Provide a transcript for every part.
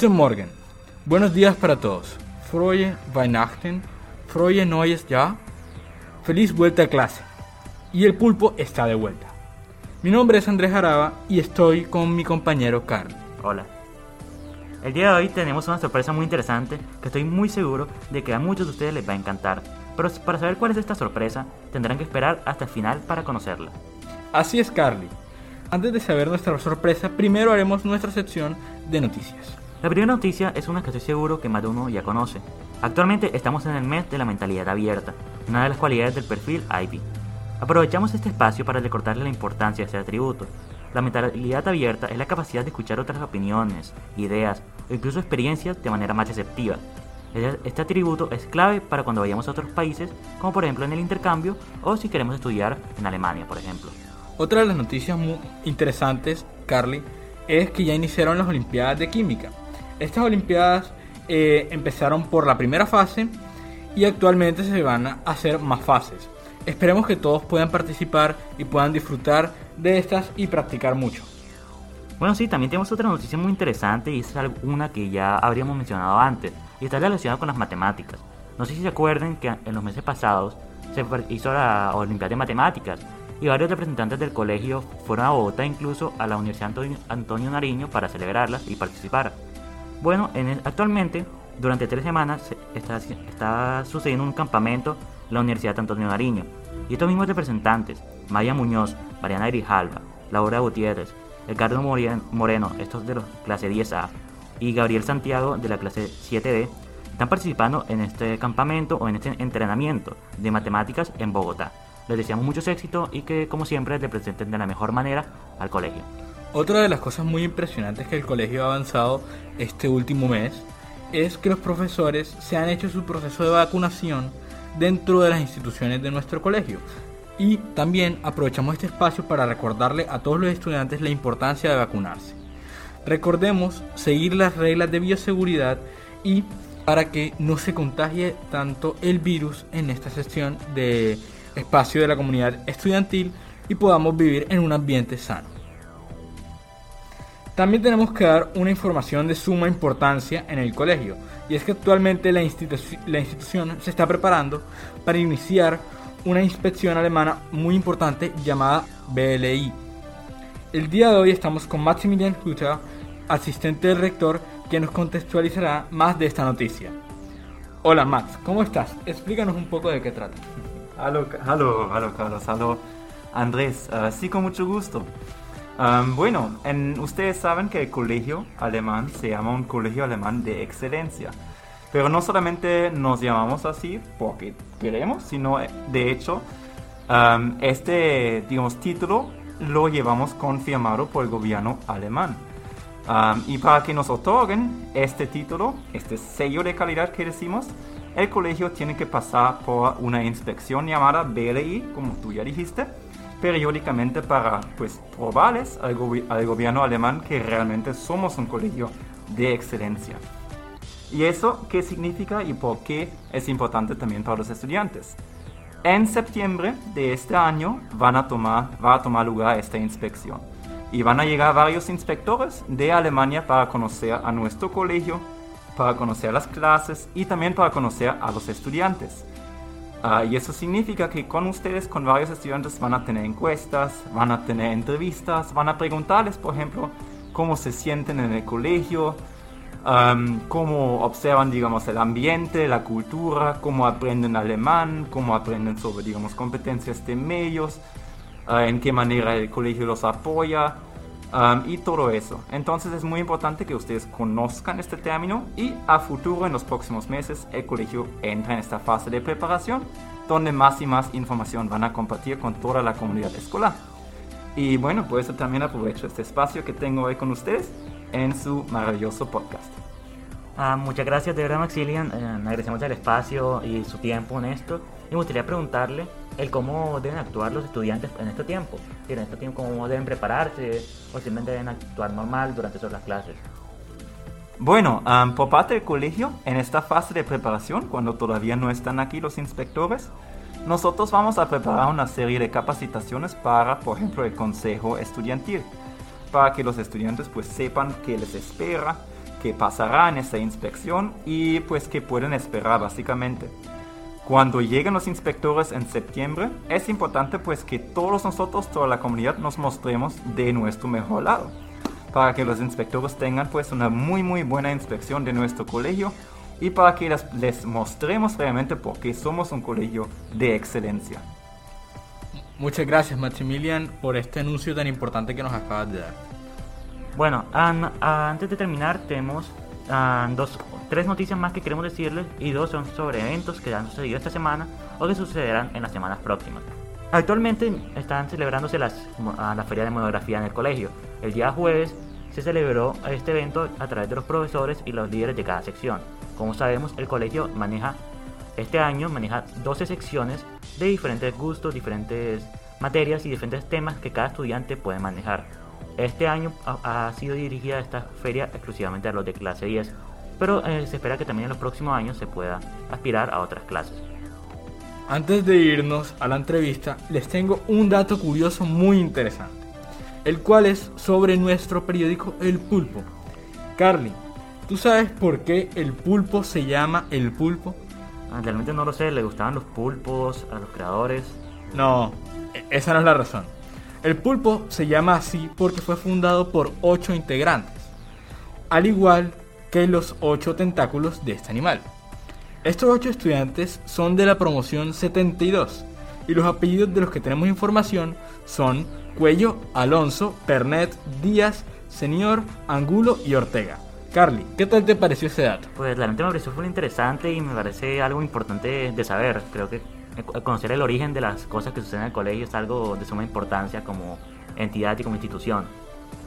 Guten Morgen. Buenos días para todos. Frohe Weihnachten. Frohe Neues Jahr. Feliz vuelta a clase. Y el pulpo está de vuelta. Mi nombre es Andrés Araba y estoy con mi compañero Carl. Hola. El día de hoy tenemos una sorpresa muy interesante que estoy muy seguro de que a muchos de ustedes les va a encantar. Pero para saber cuál es esta sorpresa, tendrán que esperar hasta el final para conocerla. Así es, Carly. Antes de saber nuestra sorpresa, primero haremos nuestra sección de noticias. La primera noticia es una que estoy seguro que más de uno ya conoce. Actualmente estamos en el mes de la mentalidad abierta, una de las cualidades del perfil IB. Aprovechamos este espacio para recordarle la importancia de este atributo. La mentalidad abierta es la capacidad de escuchar otras opiniones, ideas o incluso experiencias de manera más receptiva. Este atributo es clave para cuando vayamos a otros países, como por ejemplo en el intercambio o si queremos estudiar en Alemania, por ejemplo. Otra de las noticias muy interesantes, Carly, es que ya iniciaron las Olimpiadas de Química. Estas Olimpiadas eh, empezaron por la primera fase y actualmente se van a hacer más fases. Esperemos que todos puedan participar y puedan disfrutar de estas y practicar mucho. Bueno, sí, también tenemos otra noticia muy interesante y es una que ya habríamos mencionado antes y está relacionada con las matemáticas. No sé si se acuerdan que en los meses pasados se hizo la Olimpiada de Matemáticas y varios representantes del colegio fueron a Bogotá, incluso a la Universidad Antonio Nariño, para celebrarlas y participar. Bueno, actualmente, durante tres semanas está, sucediendo un campamento en la Universidad Antonio Nariño. Y estos mismos representantes, Maya Muñoz, Mariana Grijalva, Laura Gutiérrez, Ricardo Moreno, estos de la clase 10A, y Gabriel Santiago de la clase 7D, están participando en este campamento o en este entrenamiento de matemáticas en Bogotá. Les deseamos mucho éxito y que, como siempre, representen de la mejor manera al colegio. Otra de las cosas muy impresionantes que el colegio ha avanzado este último mes es que los profesores se han hecho su proceso de vacunación dentro de las instituciones de nuestro colegio. Y también aprovechamos este espacio para recordarle a todos los estudiantes la importancia de vacunarse. Recordemos seguir las reglas de bioseguridad y para que no se contagie tanto el virus en esta sesión de espacio de la comunidad estudiantil y podamos vivir en un ambiente sano. También tenemos que dar una información de suma importancia en el colegio, y es que actualmente la, institución se está preparando para iniciar una inspección alemana muy importante llamada BLI. El día de hoy estamos con Maximilian Hutter, asistente del rector, que nos contextualizará más de esta noticia. Hola Max, ¿cómo estás? Explícanos un poco de qué trata. Hola, Carlos, hola Andrés, uh, sí con mucho gusto bueno, ustedes saben que el colegio alemán se llama un colegio alemán de excelencia. Pero no solamente nos llamamos así porque queremos, sino eh, de hecho este, digamos, título lo llevamos confirmado por el gobierno alemán. y para que nos otorguen este título, este sello de calidad que decimos, el colegio tiene que pasar por una inspección llamada BLI, como tú ya dijiste, periódicamente para pues, probarles al, al gobierno alemán que realmente somos un colegio de excelencia. ¿Y eso qué significa y por qué es importante también para los estudiantes? En septiembre de este año van a tomar, va a tomar lugar esta inspección y van a llegar varios inspectores de Alemania para conocer a nuestro colegio, para conocer las clases y también para conocer a los estudiantes. Ah, y eso significa que con ustedes, con varios estudiantes, van a tener encuestas, van a tener entrevistas, van a preguntarles, por ejemplo, cómo se sienten en el colegio, cómo observan, digamos, el ambiente, la cultura, cómo aprenden alemán, cómo aprenden sobre, digamos, competencias de medios, ah, en qué manera el colegio los apoya, y todo eso. Entonces es muy importante que ustedes conozcan este término y a futuro, en los próximos meses, el colegio entra en esta fase de preparación donde más y más información van a compartir con toda la comunidad escolar. Y bueno, por eso también aprovecho este espacio que tengo hoy con ustedes en su maravilloso podcast. Ah, muchas gracias de verdad Maxilian, eh, agradecemos el espacio y su tiempo en esto. Me gustaría preguntarle el cómo deben actuar los estudiantes en este tiempo. En este tiempo, cómo deben prepararse o simplemente deben actuar normal durante todas las clases. Bueno, por parte del colegio, en esta fase de preparación, cuando todavía no están aquí los inspectores, nosotros vamos a preparar una serie de capacitaciones para, por ejemplo, el consejo estudiantil, para que los estudiantes pues sepan qué les espera, que pasará en esta inspección y pues que pueden esperar básicamente. Cuando lleguen los inspectores en septiembre, es importante pues que todos nosotros, toda la comunidad, nos mostremos de nuestro mejor lado, para que los inspectores tengan pues una muy muy buena inspección de nuestro colegio y para que les, les mostremos realmente por qué somos un colegio de excelencia. Muchas gracias Maximilian por este anuncio tan importante que nos acabas de dar. Bueno, an- antes de terminar tenemos ah, dos, tres noticias más que queremos decirles y dos son sobre eventos que han sucedido esta semana o que sucederán en las semanas próximas. Actualmente están celebrándose las, ah, la feria de monografía en el colegio. El día jueves se celebró este evento a través de los profesores y los líderes de cada sección. Como sabemos, el colegio maneja este año maneja 12 secciones de diferentes gustos, diferentes materias y diferentes temas que cada estudiante puede manejar. Este año ha, ha sido dirigida esta feria exclusivamente a los de clase 10, pero eh, se espera que también en los próximos años se pueda aspirar a otras clases. Antes de irnos a la entrevista, les tengo un dato curioso muy interesante, el cual es sobre nuestro periódico El Pulpo. Carly, ¿tú sabes por qué el pulpo se llama El Pulpo? Ah, Realmente no lo sé, le gustaban los pulpos a los creadores. No, e- esa no es la razón. El pulpo se llama así porque fue fundado por ocho integrantes, al igual que los ocho tentáculos de este animal. Estos ocho estudiantes son de la promoción 72 y los apellidos de los que tenemos información son Cuello, Alonso, Pernet, Díaz, Señor, Angulo y Ortega. Carly, ¿qué tal te pareció ese dato? Pues realmente me pareció interesante y me parece algo importante de saber. Creo que conocer el origen de las cosas que suceden en el colegio es algo de suma importancia como entidad y como institución.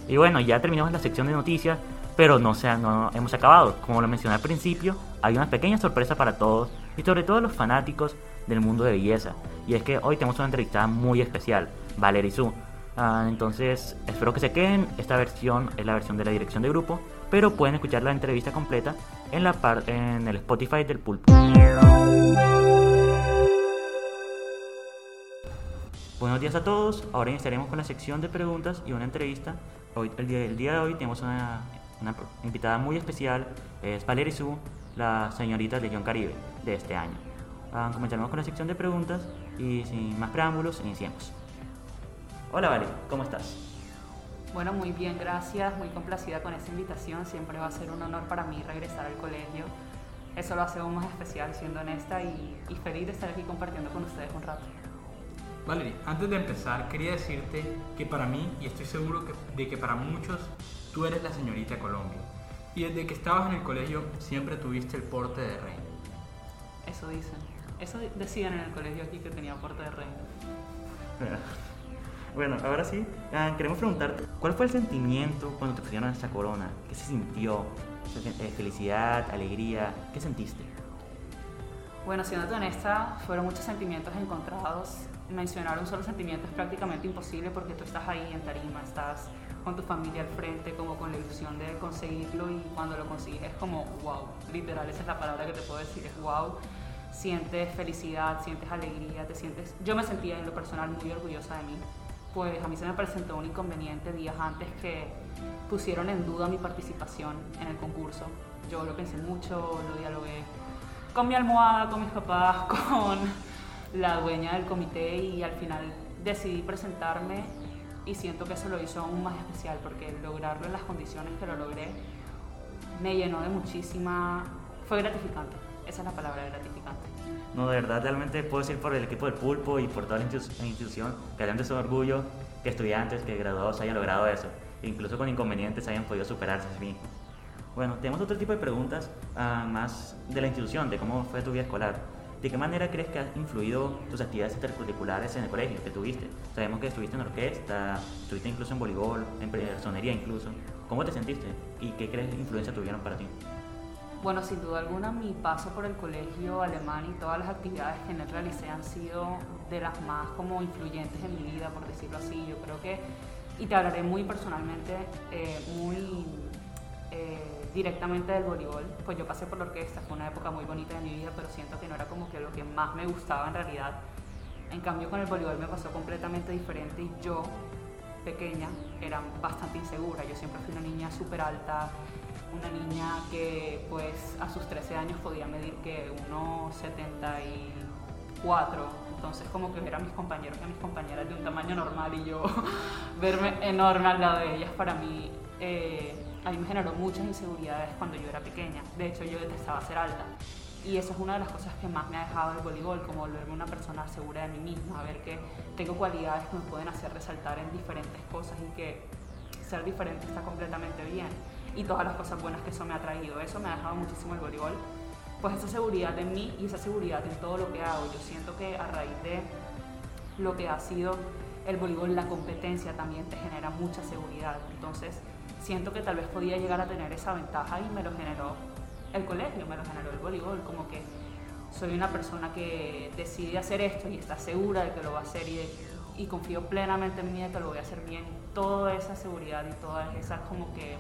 Y bueno, ya terminamos la sección de noticias, pero no, se no hemos acabado. Como lo mencioné al principio, hay una pequeña sorpresa para todos y sobre todo los fanáticos del mundo de belleza. Y es que hoy tenemos una entrevistada muy especial, Valerie Su. Ah, entonces, espero que se queden. Esta versión es la versión de la dirección de grupo, pero pueden escuchar la entrevista completa en, la en el Spotify del Pulpo. Buenos días a todos. Ahora iniciaremos con la sección de preguntas y una entrevista. Hoy, el, día, el día de hoy tenemos una, una invitada muy especial. Es Valerie Su, la señorita Legión Caribe de este año. Ah, comenzaremos con la sección de preguntas y sin más preámbulos, iniciemos. Hola Valerie, ¿cómo estás? Bueno, muy bien, gracias, muy complacida con esta invitación. Siempre va a ser un honor para mí regresar al colegio. Eso lo hace aún más especial, siendo honesta y, y feliz de estar aquí compartiendo con ustedes un rato. Valerie, antes de empezar, quería decirte que para mí, y estoy seguro que- de que para muchos, tú eres la señorita Colombia. Y desde que estabas en el colegio, siempre tuviste el porte de reina. Eso dicen. Eso decían en el colegio aquí que tenía porte de reina. Bueno, ahora sí, ah, queremos preguntarte, ¿cuál fue el sentimiento cuando te pusieron esa corona? ¿Qué se sintió? Eh, ¿Felicidad, alegría? ¿Qué sentiste? Bueno, siendo honesta, fueron muchos sentimientos encontrados. Mencionar un solo sentimiento es prácticamente imposible porque tú estás ahí en tarima, estás con tu familia al frente, como con la ilusión de conseguirlo y cuando lo consigues es como wow, literal, esa es la palabra que te puedo decir, es wow. Sientes felicidad, sientes alegría, te sientes... Yo me sentía en lo personal muy orgullosa de mí, pues a mí se me presentó un inconveniente días antes que pusieron en duda mi participación en el concurso. Yo lo pensé mucho, lo dialogué con mi almohada, con mis papás, con la dueña del comité y al final decidí presentarme y siento que eso lo hizo aún más especial porque lograrlo en las condiciones que lo logré me llenó de muchísima... fue gratificante, esa es la palabra gratificante. No, de verdad, realmente puedo decir por el equipo del Pulpo y por toda la institu- la institución que realmente es un orgullo que estudiantes, que graduados hayan logrado eso. Incluso con inconvenientes hayan podido superarse a sí mismos. Bueno, tenemos otro tipo de preguntas ah, más de la institución, de cómo fue tu vida escolar. ¿De qué manera crees que han influido tus actividades intercurriculares en el colegio que tuviste? Sabemos que estuviste en orquesta, estuviste incluso en voleibol, en personería incluso. ¿Cómo te sentiste y qué crees que influencia tuvieron para ti? Bueno, sin duda alguna mi paso por el colegio alemán y todas las actividades que en él realicé han sido de las más como influyentes en mi vida, por decirlo así. Yo creo que, y te hablaré muy personalmente, eh, muy eh, directamente del voleibol, pues yo pasé por la orquesta, fue una época muy bonita de mi vida, pero siento que no era como que lo que más me gustaba en realidad. En cambio con el voleibol me pasó completamente diferente y yo, pequeña, era bastante insegura. Yo siempre fui una niña súper alta, una niña que pues a sus 13 años podía medir que 1,74. Entonces como que ver a mis compañeros y a mis compañeras de un tamaño normal y yo verme enorme al lado de ellas para mí, eh, a mí me generó muchas inseguridades cuando yo era pequeña. De hecho yo detestaba ser alta. Y eso es una de las cosas que más me ha dejado el voleibol, como volverme una persona segura de mí misma, ver que tengo cualidades que me pueden hacer resaltar en diferentes cosas y que ser diferente está completamente bien. Y todas las cosas buenas que eso me ha traído, eso me ha dejado muchísimo el voleibol. Pues esa seguridad en mí y esa seguridad en todo lo que hago. Yo siento que a raíz de lo que ha sido el voleibol, la competencia también te genera mucha seguridad. Entonces, siento que tal vez podía llegar a tener esa ventaja y me lo generó el colegio, me lo generó el voleibol, como que soy una persona que decide hacer esto y está segura de que lo va a hacer y, y confío plenamente en mí de que lo voy a hacer bien. Toda esa seguridad y todas esas como que...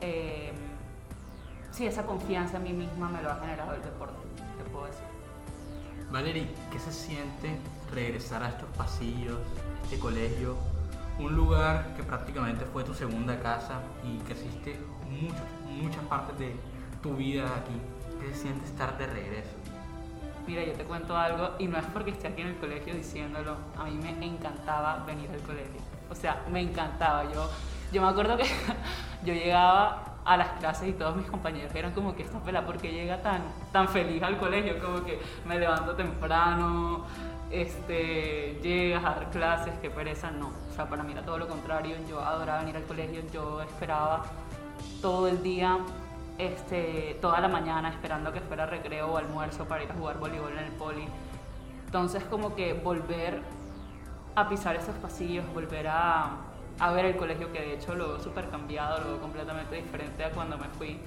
Eh, sí, esa confianza en mí misma me lo ha generado el deporte, te puedo decir. Valerie, ¿qué se siente regresar a estos pasillos, este colegio, un lugar que prácticamente fue tu segunda casa y que hiciste muchas partes de tu vida aquí? ¿Qué se siente estar de regreso? Mira, yo te cuento algo y no es porque esté aquí en el colegio diciéndolo, a mí me encantaba venir al colegio. O sea, me encantaba. Yo, yo me acuerdo que yo llegaba a las clases y todos mis compañeros eran como que esta pela porque llega tan, tan feliz al colegio, como que me levanto temprano, este, llegas a dar clases, qué pereza, no. O sea, para mí era todo lo contrario, yo adoraba venir al colegio, yo esperaba todo el día, este, toda la mañana esperando que fuera recreo o almuerzo para ir a jugar voleibol en el poli. Entonces como que volver a pisar esos pasillos, volver a, a ver el colegio que de hecho lo veo súper cambiado, lo veo completamente diferente a cuando me fui.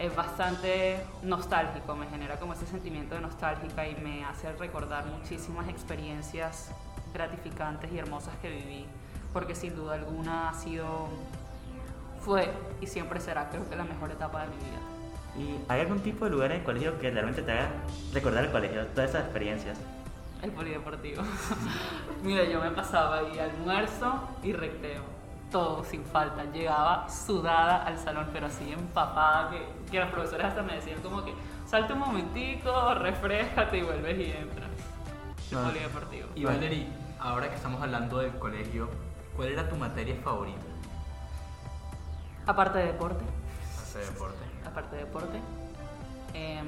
Es bastante nostálgico, me genera como ese sentimiento de nostálgica y me hace recordar muchísimas experiencias gratificantes y hermosas que viví, porque sin duda alguna ha sido fue y siempre será, creo que, la mejor etapa de mi vida. ¿Y hay algún tipo de lugar en el colegio que realmente te haga recordar el colegio, todas esas experiencias? El polideportivo. Mira, yo me pasaba ahí almuerzo y recreo. Todo sin falta. Llegaba sudada al salón, pero así empapada que, que los profesores hasta me decían como que salte un momentico, refrescate y vuelves y entras. El Ah. polideportivo. Y Valerie, ahora que estamos hablando del colegio, ¿cuál era tu materia favorita? Aparte de deporte, Hacer deporte. aparte de deporte, em,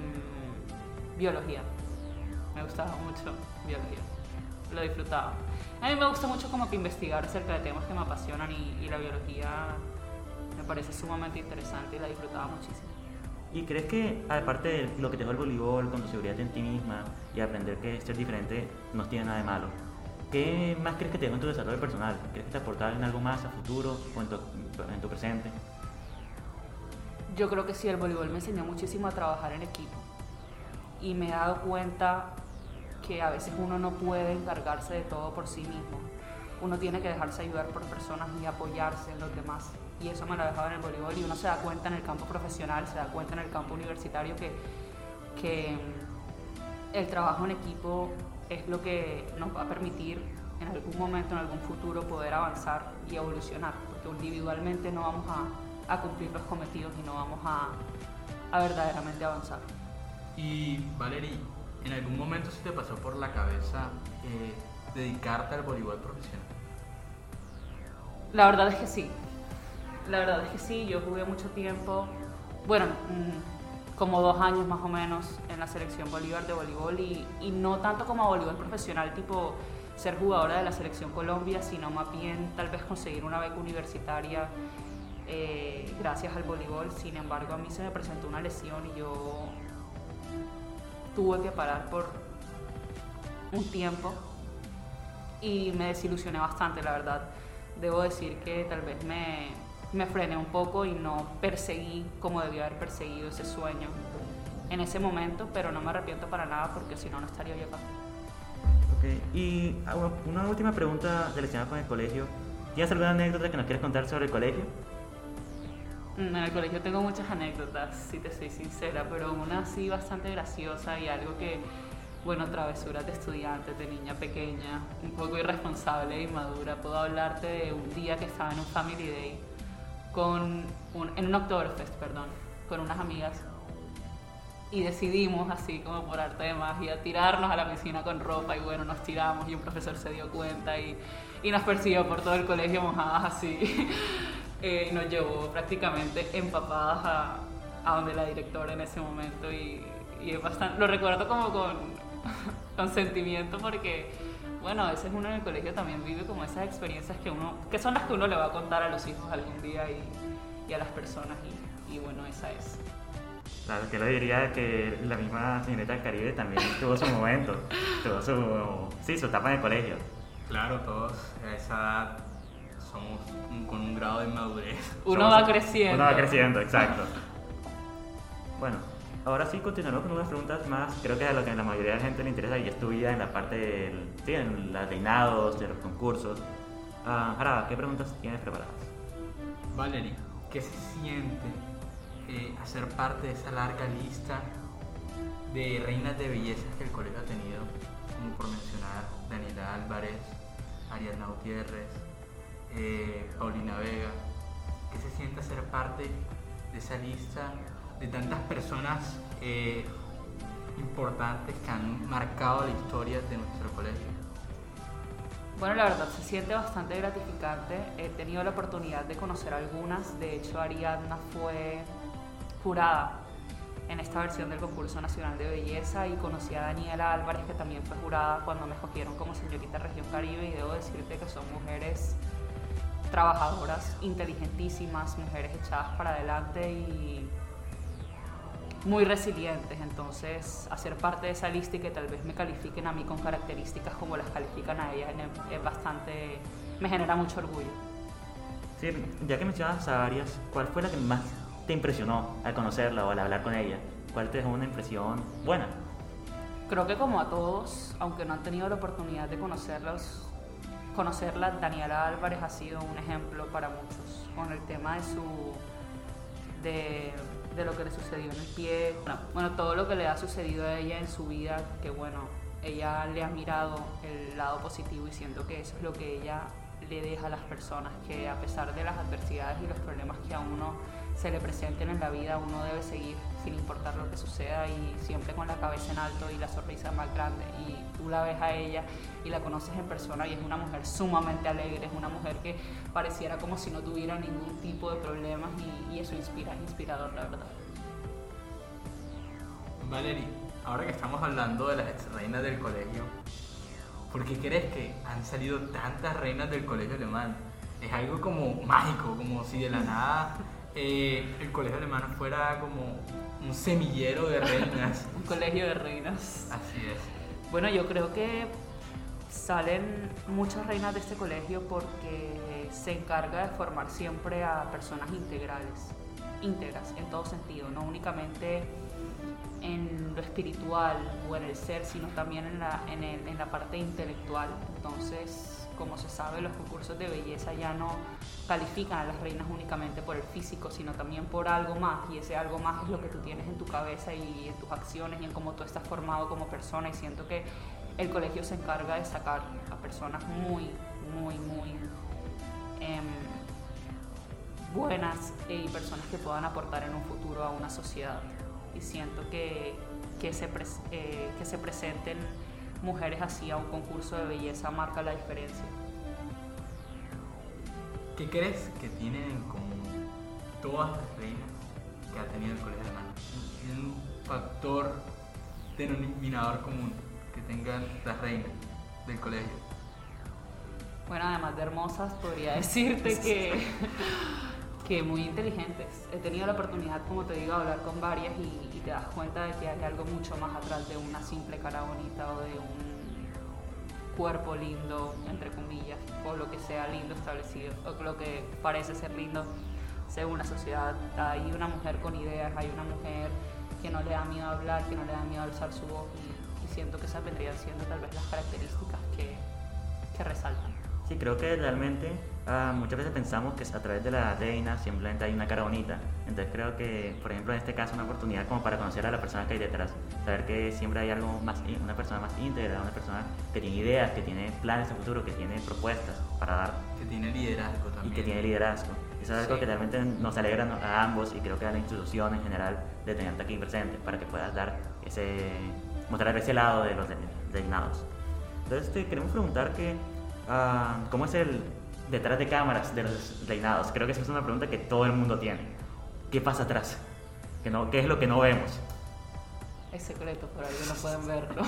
biología. Me gustaba mucho biología. Lo disfrutaba. A mí me gusta mucho como que investigar acerca de temas que me apasionan y, y la biología me parece sumamente interesante y la disfrutaba muchísimo. ¿Y crees que, aparte de lo que te dejó el voleibol, con tu seguridad en ti misma y aprender que ser diferente no tiene nada de malo, ¿qué más crees que te dejó en tu desarrollo personal? ¿Crees que te aportaba en algo más a futuro o en tu, en tu presente? Yo creo que sí, el voleibol me enseñó muchísimo a trabajar en equipo y me he dado cuenta que a veces uno no puede encargarse de todo por sí mismo. Uno tiene que dejarse ayudar por personas y apoyarse en los demás. Y eso me lo ha dejado en el voleibol y uno se da cuenta en el campo profesional, se da cuenta en el campo universitario que, que el trabajo en equipo es lo que nos va a permitir en algún momento, en algún futuro, poder avanzar y evolucionar, porque individualmente no vamos a, cumplir los cometidos y no vamos a, a verdaderamente avanzar. Y Valerie, ¿en algún momento se te pasó por la cabeza eh, dedicarte al voleibol profesional? La verdad es que sí. La verdad es que sí, yo jugué mucho tiempo, bueno, mm, como dos años más o menos en la selección Bolívar de voleibol y, no tanto como voleibol profesional, tipo ser jugadora de la selección Colombia, sino más bien tal vez conseguir una beca universitaria eh, gracias al voleibol. Sin embargo, a mí se me presentó una lesión y yo tuve que parar por un tiempo y me desilusioné bastante, la verdad. Debo decir que tal vez me, me frené un poco y no perseguí como debía haber perseguido ese sueño en ese momento, pero no me arrepiento para nada porque si no, no estaría yo acá. Ok, Y ah, una última pregunta relacionada con el colegio. ¿Tienes alguna anécdota que nos quieras contar sobre el colegio? Mm, En el colegio tengo muchas anécdotas, si te soy sincera, pero una así bastante graciosa y algo que, bueno, travesuras de estudiantes, de niña pequeña, un poco irresponsable e inmadura. Puedo hablarte de un día que estaba en un Family Day con un, en un Oktoberfest, perdón, con unas amigas y decidimos así como por arte de magia tirarnos a la piscina con ropa y bueno, nos tiramos y un profesor se dio cuenta y, y nos persiguió por todo el colegio mojadas así. eh, nos llevó prácticamente empapadas a, a, donde la directora en ese momento y, y es bastante, lo recuerdo como con, con sentimiento porque bueno, a veces uno en el colegio también vive como esas experiencias que uno, que son las que uno le va a contar a los hijos algún día y, y a las personas y, y bueno, esa es. Claro, que lo diría que la misma señorita del Caribe también tuvo su momento, tuvo su, sí, su etapa en el colegio. Claro, todos a esa edad somos un, con un grado de madurez. Uno Somos- va creciendo. Uno va creciendo, exacto. Bueno, ahora sí continuamos con unas preguntas más, creo que es a lo que a la mayoría de la gente le interesa y es tu vida en la parte del, sí, en los reinados, de los concursos. Ah, Jaraba, ¿qué preguntas tienes preparadas? Valerie, ¿qué se siente eh, hacer parte de esa larga lista de reinas de belleza que el colegio ha tenido? Como por mencionar Daniela Álvarez, Ariadna Gutiérrez, eh, Paulina Vega. ¿Qué se siente ser parte de esa lista de tantas personas eh, importantes que han marcado la historia de nuestro colegio? Bueno, la verdad se siente bastante gratificante. He tenido la oportunidad de conocer algunas. De hecho, Ariadna fue jurada en esta versión del concurso nacional de belleza y conocí a Daniela Álvarez, que también fue jurada cuando me escogieron como señorita región Caribe. Y debo decirte que son mujeres trabajadoras, inteligentísimas, mujeres echadas para adelante y muy resilientes, entonces hacer parte de esa lista y que tal vez me califiquen a mí con características como las califican a ellas es- bastante, me genera mucho orgullo. Sí, ya que mencionas a varias, ¿cuál fue la que más te impresionó al conocerla o al hablar con ella? ¿Cuál te dejó una impresión buena? Creo que como a todos, aunque no han tenido la oportunidad de conocerlos, conocerla, Daniela Álvarez ha sido un ejemplo para muchos con el tema de su de, de lo que le sucedió en el pie, bueno, todo lo que le ha sucedido a ella en su vida, que bueno, ella le ha mirado el lado positivo y siento que eso es lo que ella le deja a las personas, que a pesar de las adversidades y los problemas que a uno se le presenten en la vida, uno debe seguir sin importar lo que suceda y siempre con la cabeza en alto y la sonrisa más grande. Y tú la ves a ella y la conoces en persona y es una mujer sumamente alegre, es una mujer que pareciera como si no tuviera ningún tipo de problemas y, y eso inspira, es inspirador, la verdad. Valerie, ahora que estamos hablando de las ex reinas del colegio, ¿por qué crees que han salido tantas reinas del colegio alemán? Es algo como mágico, como si de la nada eh, el colegio alemán fuera como un semillero de reinas. Un colegio de reinas. Así es. Bueno, yo creo que salen muchas reinas de este colegio porque se encarga de formar siempre a personas integrales, íntegras en todo sentido, no únicamente en lo espiritual o en el ser, sino también en la, en el- en la parte intelectual. Entonces, como se sabe, los concursos de belleza ya no califican a las reinas únicamente por el físico, sino también por algo más, y ese algo más es lo que tú tienes en tu cabeza y en tus acciones y en cómo tú estás formado como persona, y siento que el colegio se encarga de sacar a personas muy, muy, muy em, buenas y personas que puedan aportar en un futuro a una sociedad. Y siento que, que, se, eh, que se presenten mujeres así a un concurso de belleza marca la diferencia. ¿Qué crees que tienen en común todas las reinas que ha tenido el colegio alemán? Un- Un factor denominador común que tengan las reinas del colegio. Bueno, además de hermosas, podría decirte que, que muy inteligentes. He tenido la oportunidad, como te digo, de hablar con varias y te das cuenta de que hay algo mucho más atrás de una simple cara bonita o de un cuerpo lindo, entre comillas, o lo que sea lindo establecido, o lo que parece ser lindo según la sociedad. Hay una mujer con ideas, hay una mujer que no le da miedo hablar, que no le da miedo alzar su voz y, y siento que esas vendrían siendo tal vez las características que, que resaltan. Sí, creo que realmente ah, muchas veces pensamos que a través de la reina simplemente hay una cara bonita. Entonces creo que, por ejemplo, en este caso, una oportunidad como para conocer a la persona que hay detrás. Saber que siempre hay algo más, una persona más íntegra, una persona que tiene ideas, que tiene planes de futuro, que tiene propuestas para dar. Que tiene liderazgo también. Y que tiene liderazgo. Eso es algo Sí. que realmente nos alegra a ambos y creo que a la institución en general de tenerte aquí presente para que puedas dar ese, mostrar ese lado de los de- reinados. Entonces te queremos preguntar que, ah, ¿cómo es el detrás de cámaras de los reinados? Creo que esa es una pregunta que todo el mundo tiene. ¿Qué pasa atrás? ¿Qué, no, ¿Qué es lo que no vemos? Es secreto, por ahí no pueden verlo.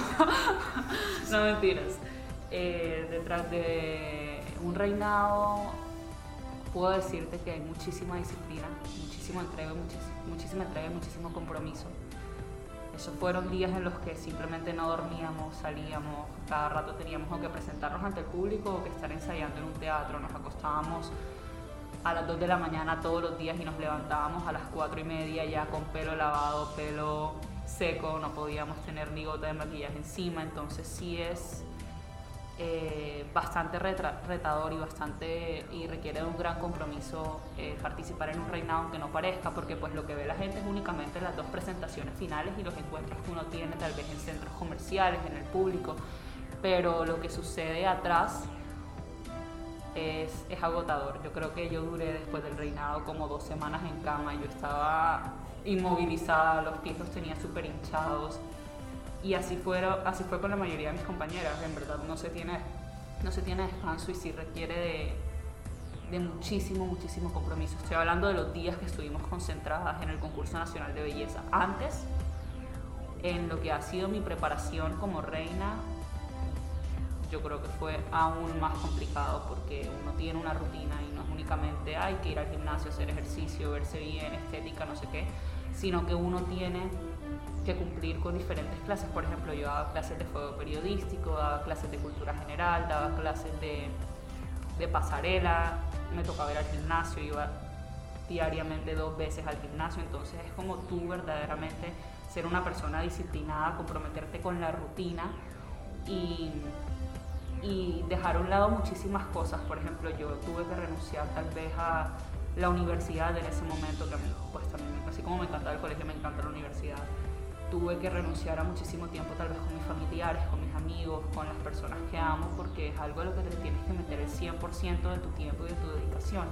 no mentiras. Eh, detrás de un reinado puedo decirte que hay muchísima disciplina, muchísima entrega, muchísima entrega muchísimo compromiso. Esos fueron días en los que simplemente no dormíamos, salíamos, cada rato teníamos o que presentarnos ante el público o que estar ensayando en un teatro, nos acostábamos a las 2 de la mañana todos los días y nos levantábamos a las 4 y media ya con pelo lavado, pelo seco, no podíamos tener ni gota de maquillaje encima, entonces sí es eh, bastante retador y bastante y requiere de un gran compromiso eh, participar en un reinado aunque no parezca porque pues lo que ve la gente es únicamente las dos presentaciones finales y los encuentros que uno tiene tal vez en centros comerciales, en el público, pero lo que sucede atrás es, es agotador. Yo creo que yo duré después del reinado como dos semanas en cama. Yo estaba inmovilizada, los pies los tenía súper hinchados. Y así, fueron, así fue con la mayoría de mis compañeras. En verdad no se tiene, no se tiene descanso y sí requiere de, de muchísimo, muchísimo compromiso. Estoy hablando de los días que estuvimos concentradas en el concurso nacional de belleza. Antes, en lo que ha sido mi preparación como reina, yo creo que fue aún más complicado porque uno tiene una rutina y no es únicamente hay que ir al gimnasio, hacer ejercicio, verse bien, estética, no sé qué, sino que uno tiene que cumplir con diferentes clases. Por ejemplo, yo daba clases de fuego periodístico, daba clases de cultura general, daba clases de, de pasarela, me tocaba ir al gimnasio, iba diariamente dos veces al gimnasio, entonces es como tú verdaderamente ser una persona disciplinada, comprometerte con la rutina y, y dejar a un lado muchísimas cosas. Por ejemplo, yo tuve que renunciar tal vez a la universidad en ese momento, que a mí, pues también, así como me encantaba el colegio, me encanta la universidad. Tuve que renunciar a muchísimo tiempo tal vez con mis familiares, con mis amigos, con las personas que amo, porque es algo a lo que te tienes que meter el 100% de tu tiempo y de tu dedicación.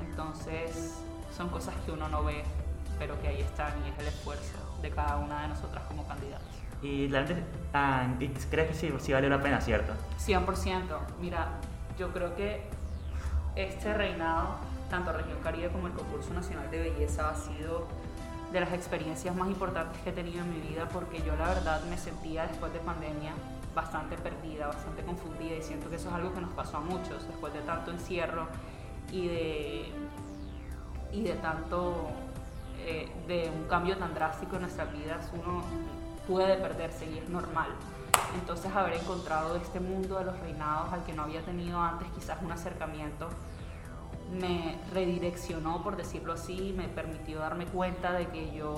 Entonces, son cosas que uno no ve, pero que ahí están y es el esfuerzo de cada una de nosotras como candidatas. Y la gente ah, y crees que sí, sí valió la pena, ¿cierto? 100%. Mira, yo creo que este reinado, tanto Región Caribe como el concurso nacional de belleza, ha sido de las experiencias más importantes que he tenido en mi vida porque yo la verdad me sentía después de pandemia bastante perdida, bastante confundida y siento que eso es algo que nos pasó a muchos después de tanto encierro y de, y de tanto, eh, de un cambio tan drástico en nuestras vidas, uno puede perderse y es normal. Entonces haber encontrado este mundo de los reinados al que no había tenido antes quizás un acercamiento, me redireccionó, por decirlo así, me permitió darme cuenta de que yo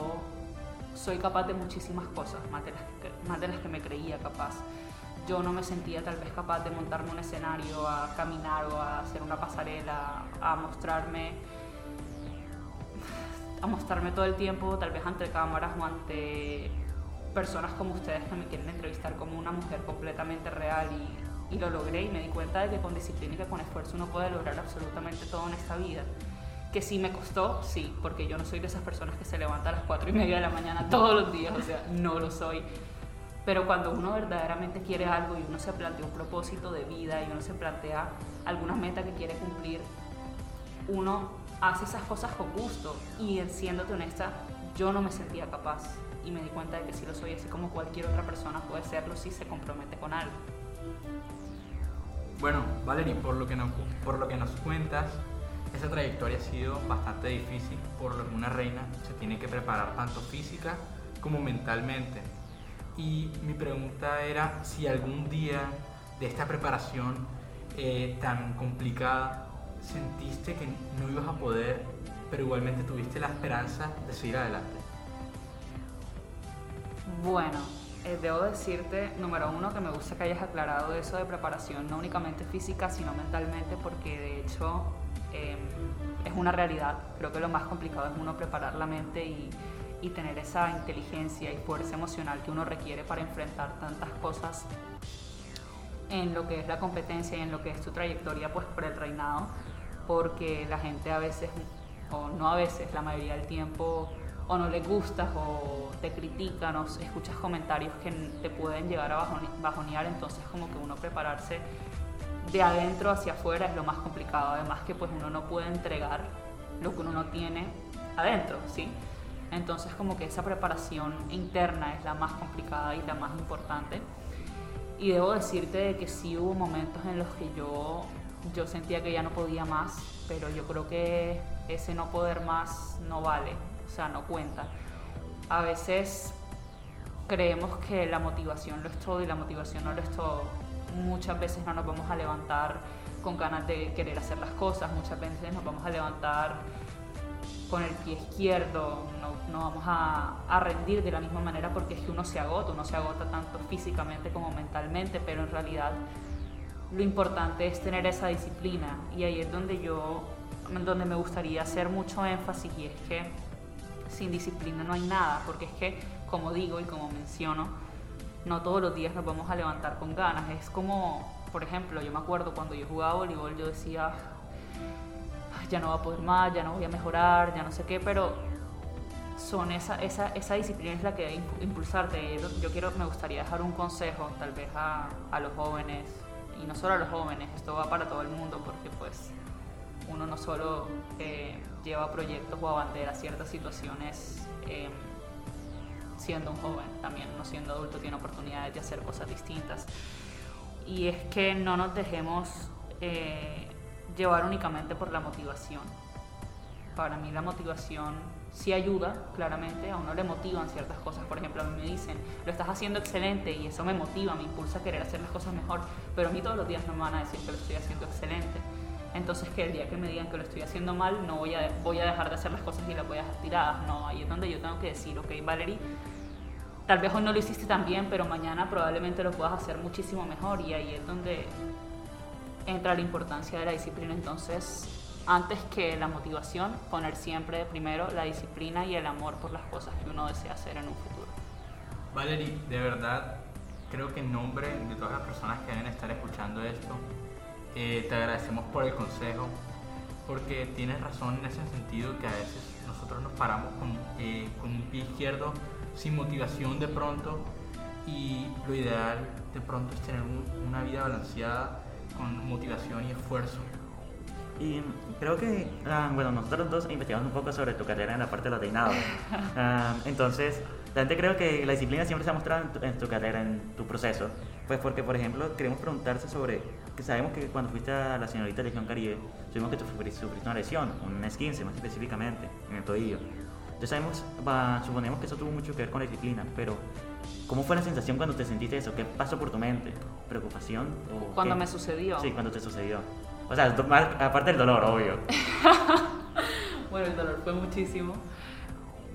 soy capaz de muchísimas cosas, más de las que, más de las que me creía capaz. Yo no me sentía tal vez capaz de montarme un escenario, a caminar o a hacer una pasarela, a mostrarme a mostrarme todo el tiempo, tal vez ante cámaras o ante personas como ustedes que me quieren entrevistar como una mujer completamente real y, y lo logré y me di cuenta de que con disciplina y que con esfuerzo uno puede lograr absolutamente todo en esta vida. Que sí me costó, sí, porque yo no soy de esas personas que se levanta a las 4 y media de la mañana todos los días, o sea, no lo soy. Pero cuando uno verdaderamente quiere algo y uno se plantea un propósito de vida y uno se plantea alguna meta que quiere cumplir, uno hace esas cosas con gusto y siéndote honesta, yo no me sentía capaz y me di cuenta de que sí lo soy, así como cualquier otra persona puede serlo si se compromete con algo. Bueno, Valerie, por lo que nos, cuentas, esa trayectoria ha sido bastante difícil, por lo que una reina se tiene que preparar tanto física como mentalmente. Y mi pregunta era si algún día de esta preparación eh, tan complicada sentiste que no ibas a poder, pero igualmente tuviste la esperanza de seguir adelante. Bueno, Eh, debo decirte, número uno, que me gusta que hayas aclarado eso de preparación, no únicamente física, sino mentalmente, porque de hecho em, es una realidad. Creo que lo más complicado es uno preparar la mente y, y tener esa inteligencia y fuerza emocional que uno requiere para enfrentar tantas cosas en lo que es la competencia y en lo que es tu trayectoria pues por el reinado, porque la gente a veces, o no a veces, la mayoría del tiempo o no le gustas o te critican o escuchas comentarios que te pueden llegar a bajonear, entonces como que uno prepararse de adentro hacia afuera es lo más complicado, además que pues uno no puede entregar lo que uno no tiene adentro, ¿sí? Entonces como que esa preparación interna es la más complicada y la más importante. Y debo decirte que sí hubo momentos en los que yo, yo sentía que ya no podía más, pero yo creo que ese no poder más no vale o sea, no cuenta. A veces creemos que la motivación lo es todo y la motivación no lo es todo. Muchas veces no nos vamos a levantar con ganas de querer hacer las cosas, muchas veces nos vamos a levantar con el pie izquierdo, no, vamos a, a, rendir de la misma manera porque es que uno se agota, uno se agota tanto físicamente como mentalmente, pero en realidad lo importante es tener esa disciplina y ahí es donde yo, donde me gustaría hacer mucho énfasis y es que sin disciplina no hay nada, porque es que, como digo y como menciono, no todos los días nos vamos a levantar con ganas. Es como, por ejemplo, yo me acuerdo cuando yo jugaba voleibol, yo decía, ya no va a poder más, ya no voy a mejorar, ya no sé qué, pero son esa, esa, esa disciplina es la que debe impulsarte. Yo quiero, me gustaría dejar un consejo tal vez a, a los jóvenes, y no solo a los jóvenes, esto va para todo el mundo, porque pues uno no solo eh, lleva proyectos o abandera ciertas situaciones em, siendo un joven, también no siendo adulto tiene oportunidades de hacer cosas distintas. Y es que no nos dejemos eh, llevar únicamente por la motivación. Para mí la motivación sí ayuda, claramente, a uno le motivan ciertas cosas. Por ejemplo, a mí me dicen, lo estás haciendo excelente y eso me motiva, me impulsa a querer hacer las cosas mejor, pero a mí todos los días no me van a decir que lo estoy haciendo excelente entonces que el día que me digan que lo estoy haciendo mal, no voy a, voy a dejar de hacer las cosas y las voy a dejar tiradas. No, ahí es donde yo tengo que decir, ok, Valerie, tal vez hoy no lo hiciste tan bien, pero mañana probablemente lo puedas hacer muchísimo mejor y ahí es donde entra la importancia de la disciplina. Entonces, antes que la motivación, poner siempre primero la disciplina y el amor por las cosas que uno desea hacer en un futuro. Valerie, de verdad, creo que en nombre de todas las personas que deben estar escuchando esto, eh, te agradecemos por el consejo, porque tienes razón en ese sentido que a veces nosotros nos paramos con, eh, con un pie izquierdo sin motivación de pronto y lo ideal de pronto es tener una vida balanceada con motivación y esfuerzo. Y creo que, ah, bueno, nosotros dos investigamos un poco sobre tu carrera en la parte de los peinados. Ah, entonces, realmente creo que la disciplina siempre se ha mostrado en tu, en tu, carrera, en tu proceso. Pues porque, por ejemplo, queremos preguntarse sobre que sabemos que cuando fuiste a la señorita Legión Caribe, supimos que tú sufriste una lesión, un S15 más específicamente, en el tobillo. Entonces sabemos, suponemos que eso tuvo mucho que ver con la disciplina, pero ¿cómo fue la sensación cuando te sentiste eso? ¿Qué pasó por tu mente? ¿Preocupación? O cuando me sucedió. Sí, cuando te sucedió. O sea, aparte del dolor, obvio. bueno, el dolor fue muchísimo,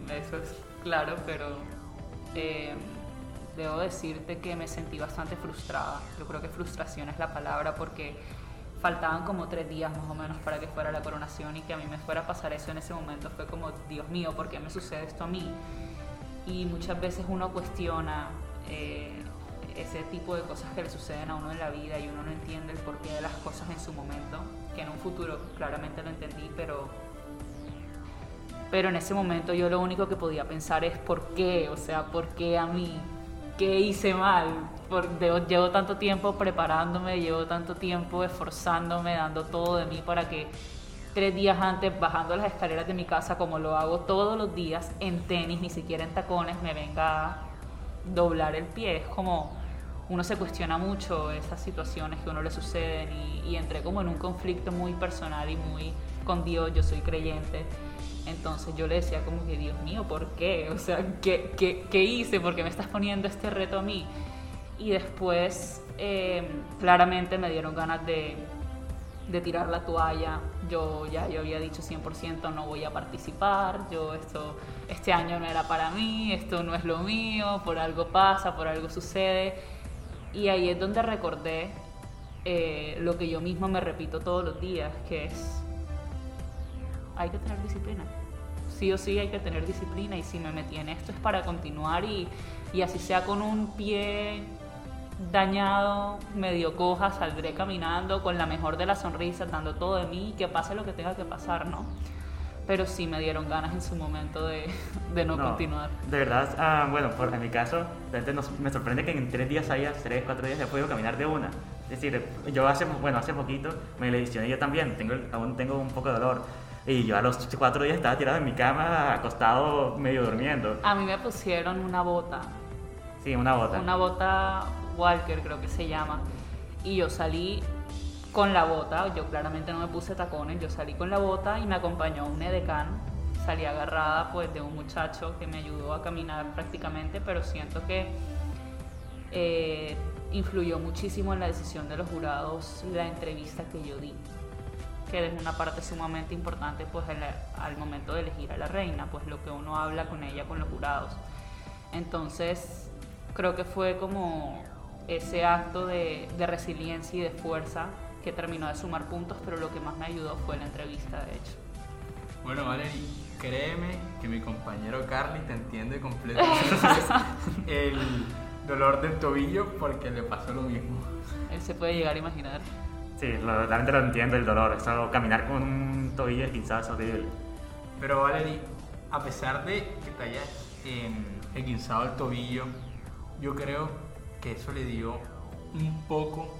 eso es claro, pero... Eh, debo decirte que me sentí bastante frustrada. Yo creo que frustración es la palabra porque faltaban como tres días más o menos para que fuera la coronación y que a mí me fuera a pasar eso en ese momento fue como, Dios mío, ¿por qué me sucede esto a mí? Y muchas veces uno cuestiona eh, ese tipo de cosas que le suceden a uno en la vida y uno no entiende el porqué de las cosas en su momento, que en un futuro claramente lo entendí, pero pero en ese momento yo lo único que podía pensar es por qué, o sea, por qué a mí, qué hice mal. Porque llevo tanto tiempo preparándome, llevo tanto tiempo esforzándome, dando todo de mí para que tres días antes, bajando las escaleras de mi casa, como lo hago todos los días, en tenis, ni siquiera en tacones, me venga a doblar el pie. Es como uno se cuestiona mucho esas situaciones que a uno le suceden y, y entré como en un conflicto muy personal y muy con Dios, yo soy creyente entonces yo le decía como que, Dios mío, ¿por qué? O sea, ¿qué, hice? ¿Por qué me estás poniendo este reto a mí? Y después, em, claramente me dieron ganas de, de tirar la toalla. Yo ya yo había dicho 100% no voy a participar, yo esto, este año no era para mí, esto no es lo mío, por algo pasa, por algo sucede. Y ahí es donde recordé eh, lo que yo mismo me repito todos los días, que es, hay que tener disciplina. Sí o sí hay que tener disciplina y si me metí en esto es para continuar y, y así sea con un pie dañado, medio coja, saldré caminando con la mejor de las sonrisas, dando todo de mí, que pase lo que tenga que pasar, ¿no? Pero sí me dieron ganas en su momento de, de no, continuar. De verdad, ah, bueno, por, en mi caso, me sorprende que en tres días haya, tres, cuatro días he podido caminar de una. Es decir, yo hace, bueno, hace poquito me lesioné yo también, tengo, aún tengo un poco de dolor. Y yo a los cuatro días estaba tirado en mi cama, acostado, medio durmiendo. A mí me pusieron una bota. Sí, una bota. Una bota Walker creo que se llama. Y yo salí con la bota, yo claramente no me puse tacones, yo salí con la bota y me acompañó un edecán. Salí agarrada pues de un muchacho que me ayudó a caminar prácticamente, pero siento que eh, influyó muchísimo en la decisión de los jurados la entrevista que yo di que es una parte sumamente importante pues al momento de elegir a la reina, pues lo que uno habla con ella, con los jurados. Entonces, creo que fue como ese acto de, resiliencia y de fuerza que terminó de sumar puntos, pero lo que más me ayudó fue la entrevista, de hecho. Bueno, Valerie, créeme que mi compañero Carly te entiende completamente el dolor del tobillo porque le pasó lo mismo. Él se puede llegar a imaginar. Sí, realmente lo entiendo el dolor. Eso, caminar con un tobillo esguinzado es horrible. Pero Valerie, a pesar de que te hayas eh, esguinzado el tobillo, yo creo que eso le dio un poco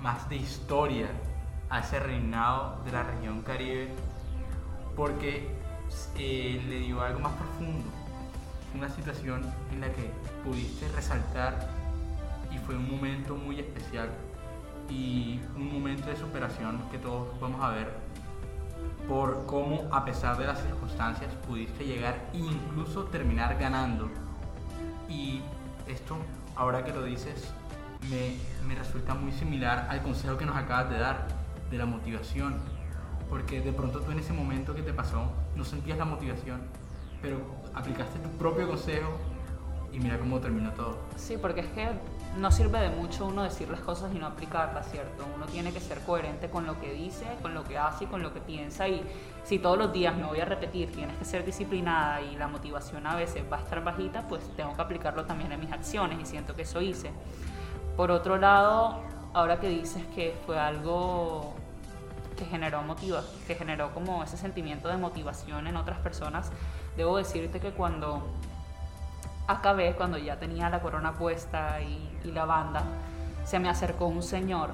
más de historia a ese reinado de la región caribe porque eh, le dio algo más profundo, una situación en la que pudiste resaltar y fue un momento muy especial y un momento de superación que todos vamos a ver por cómo a pesar de las circunstancias pudiste llegar e incluso terminar ganando y esto ahora que lo dices, me, me resulta muy similar al consejo que nos acabas de dar, de la motivación. Porque de pronto tú en ese momento que te pasó no sentías la motivación, pero aplicaste tu propio consejo y mira cómo terminó todo. Sí, porque es que no sirve de mucho uno decir las cosas y no aplicarlas, ¿cierto? Uno tiene que ser coherente con lo que dice, con lo que hace y con lo que piensa. Y si todos los días me voy a repetir, tienes que ser disciplinada y la motivación a veces va a estar bajita, pues tengo que aplicarlo también en mis acciones y siento que eso hice. Por otro lado, ahora que dices que fue algo que generó motiva, que generó como ese sentimiento de motivación en otras personas, debo decirte que cuando acabé, cuando ya tenía la corona puesta y, la banda, se me acercó un señor,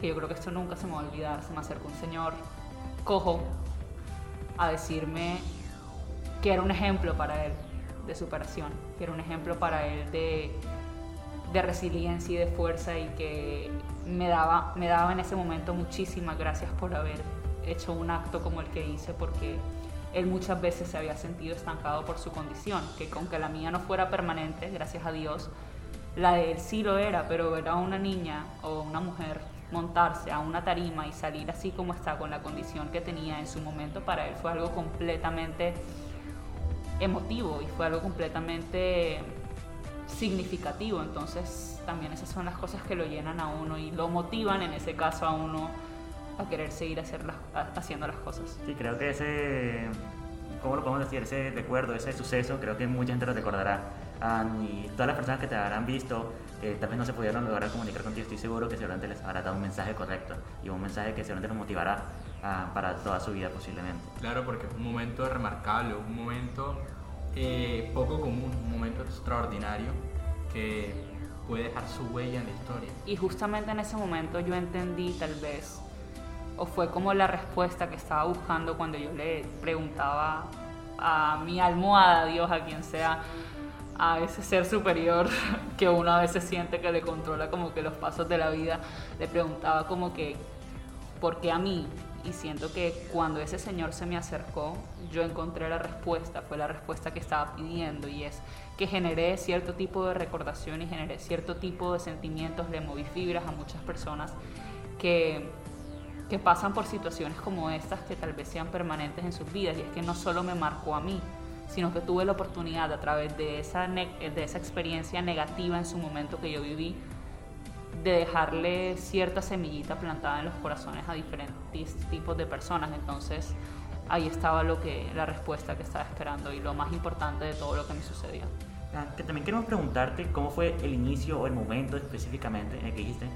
que yo creo que esto nunca se me va a olvidar, se me acercó un señor cojo a decirme que era un ejemplo para él de superación, que era un ejemplo para él de, de resiliencia y de fuerza y que me daba, me daba en ese momento muchísimas gracias por haber hecho un acto como el que hice porque él muchas veces se había sentido estancado por su condición, que aunque la mía no fuera permanente, gracias a Dios, la de él sí lo era, pero ver a una niña o una mujer montarse a una tarima y salir así como está con la condición que tenía en su momento para él fue algo completamente emotivo y fue algo completamente significativo. Entonces también esas son las cosas que lo llenan a uno y lo motivan en ese caso a uno a querer seguir hacer haciendo las cosas. Sí, creo que ese, ¿cómo lo podemos decir? Ese recuerdo, ese suceso, creo que mucha gente lo recordará. y todas las personas que te habrán visto, que tal vez no se pudieron lograr comunicar contigo, estoy seguro que seguramente les habrá dado un mensaje correcto y un mensaje que seguramente los motivará ah, para toda su vida posiblemente. Claro, porque es un momento remarcable, un momento eh, poco común, un momento extraordinario que puede dejar su huella en la historia. Y justamente en ese momento yo entendí tal vez o fue como la respuesta que estaba buscando cuando yo le preguntaba a mi almohada, Dios, a quien sea, a ese ser superior que uno a veces siente que le controla como que los pasos de la vida, le preguntaba como que, ¿por qué a mí? Y siento que cuando ese señor se me acercó, yo encontré la respuesta, fue la respuesta que estaba pidiendo y es que generé cierto tipo de recordación y generé cierto tipo de sentimientos, le moví fibras a muchas personas que que pasan por situaciones como estas que tal vez sean permanentes en sus vidas. Y es que no solo me marcó a mí, sino que tuve la oportunidad a través de esa, de esa experiencia negativa en su momento que yo viví, de dejarle cierta semillita plantada en los corazones a diferentes tipos de personas. Entonces ahí estaba lo que, la respuesta que estaba esperando y lo más importante de todo lo que me sucedió. Ah, que también queremos preguntarte cómo fue el inicio o el momento específicamente en el que dijiste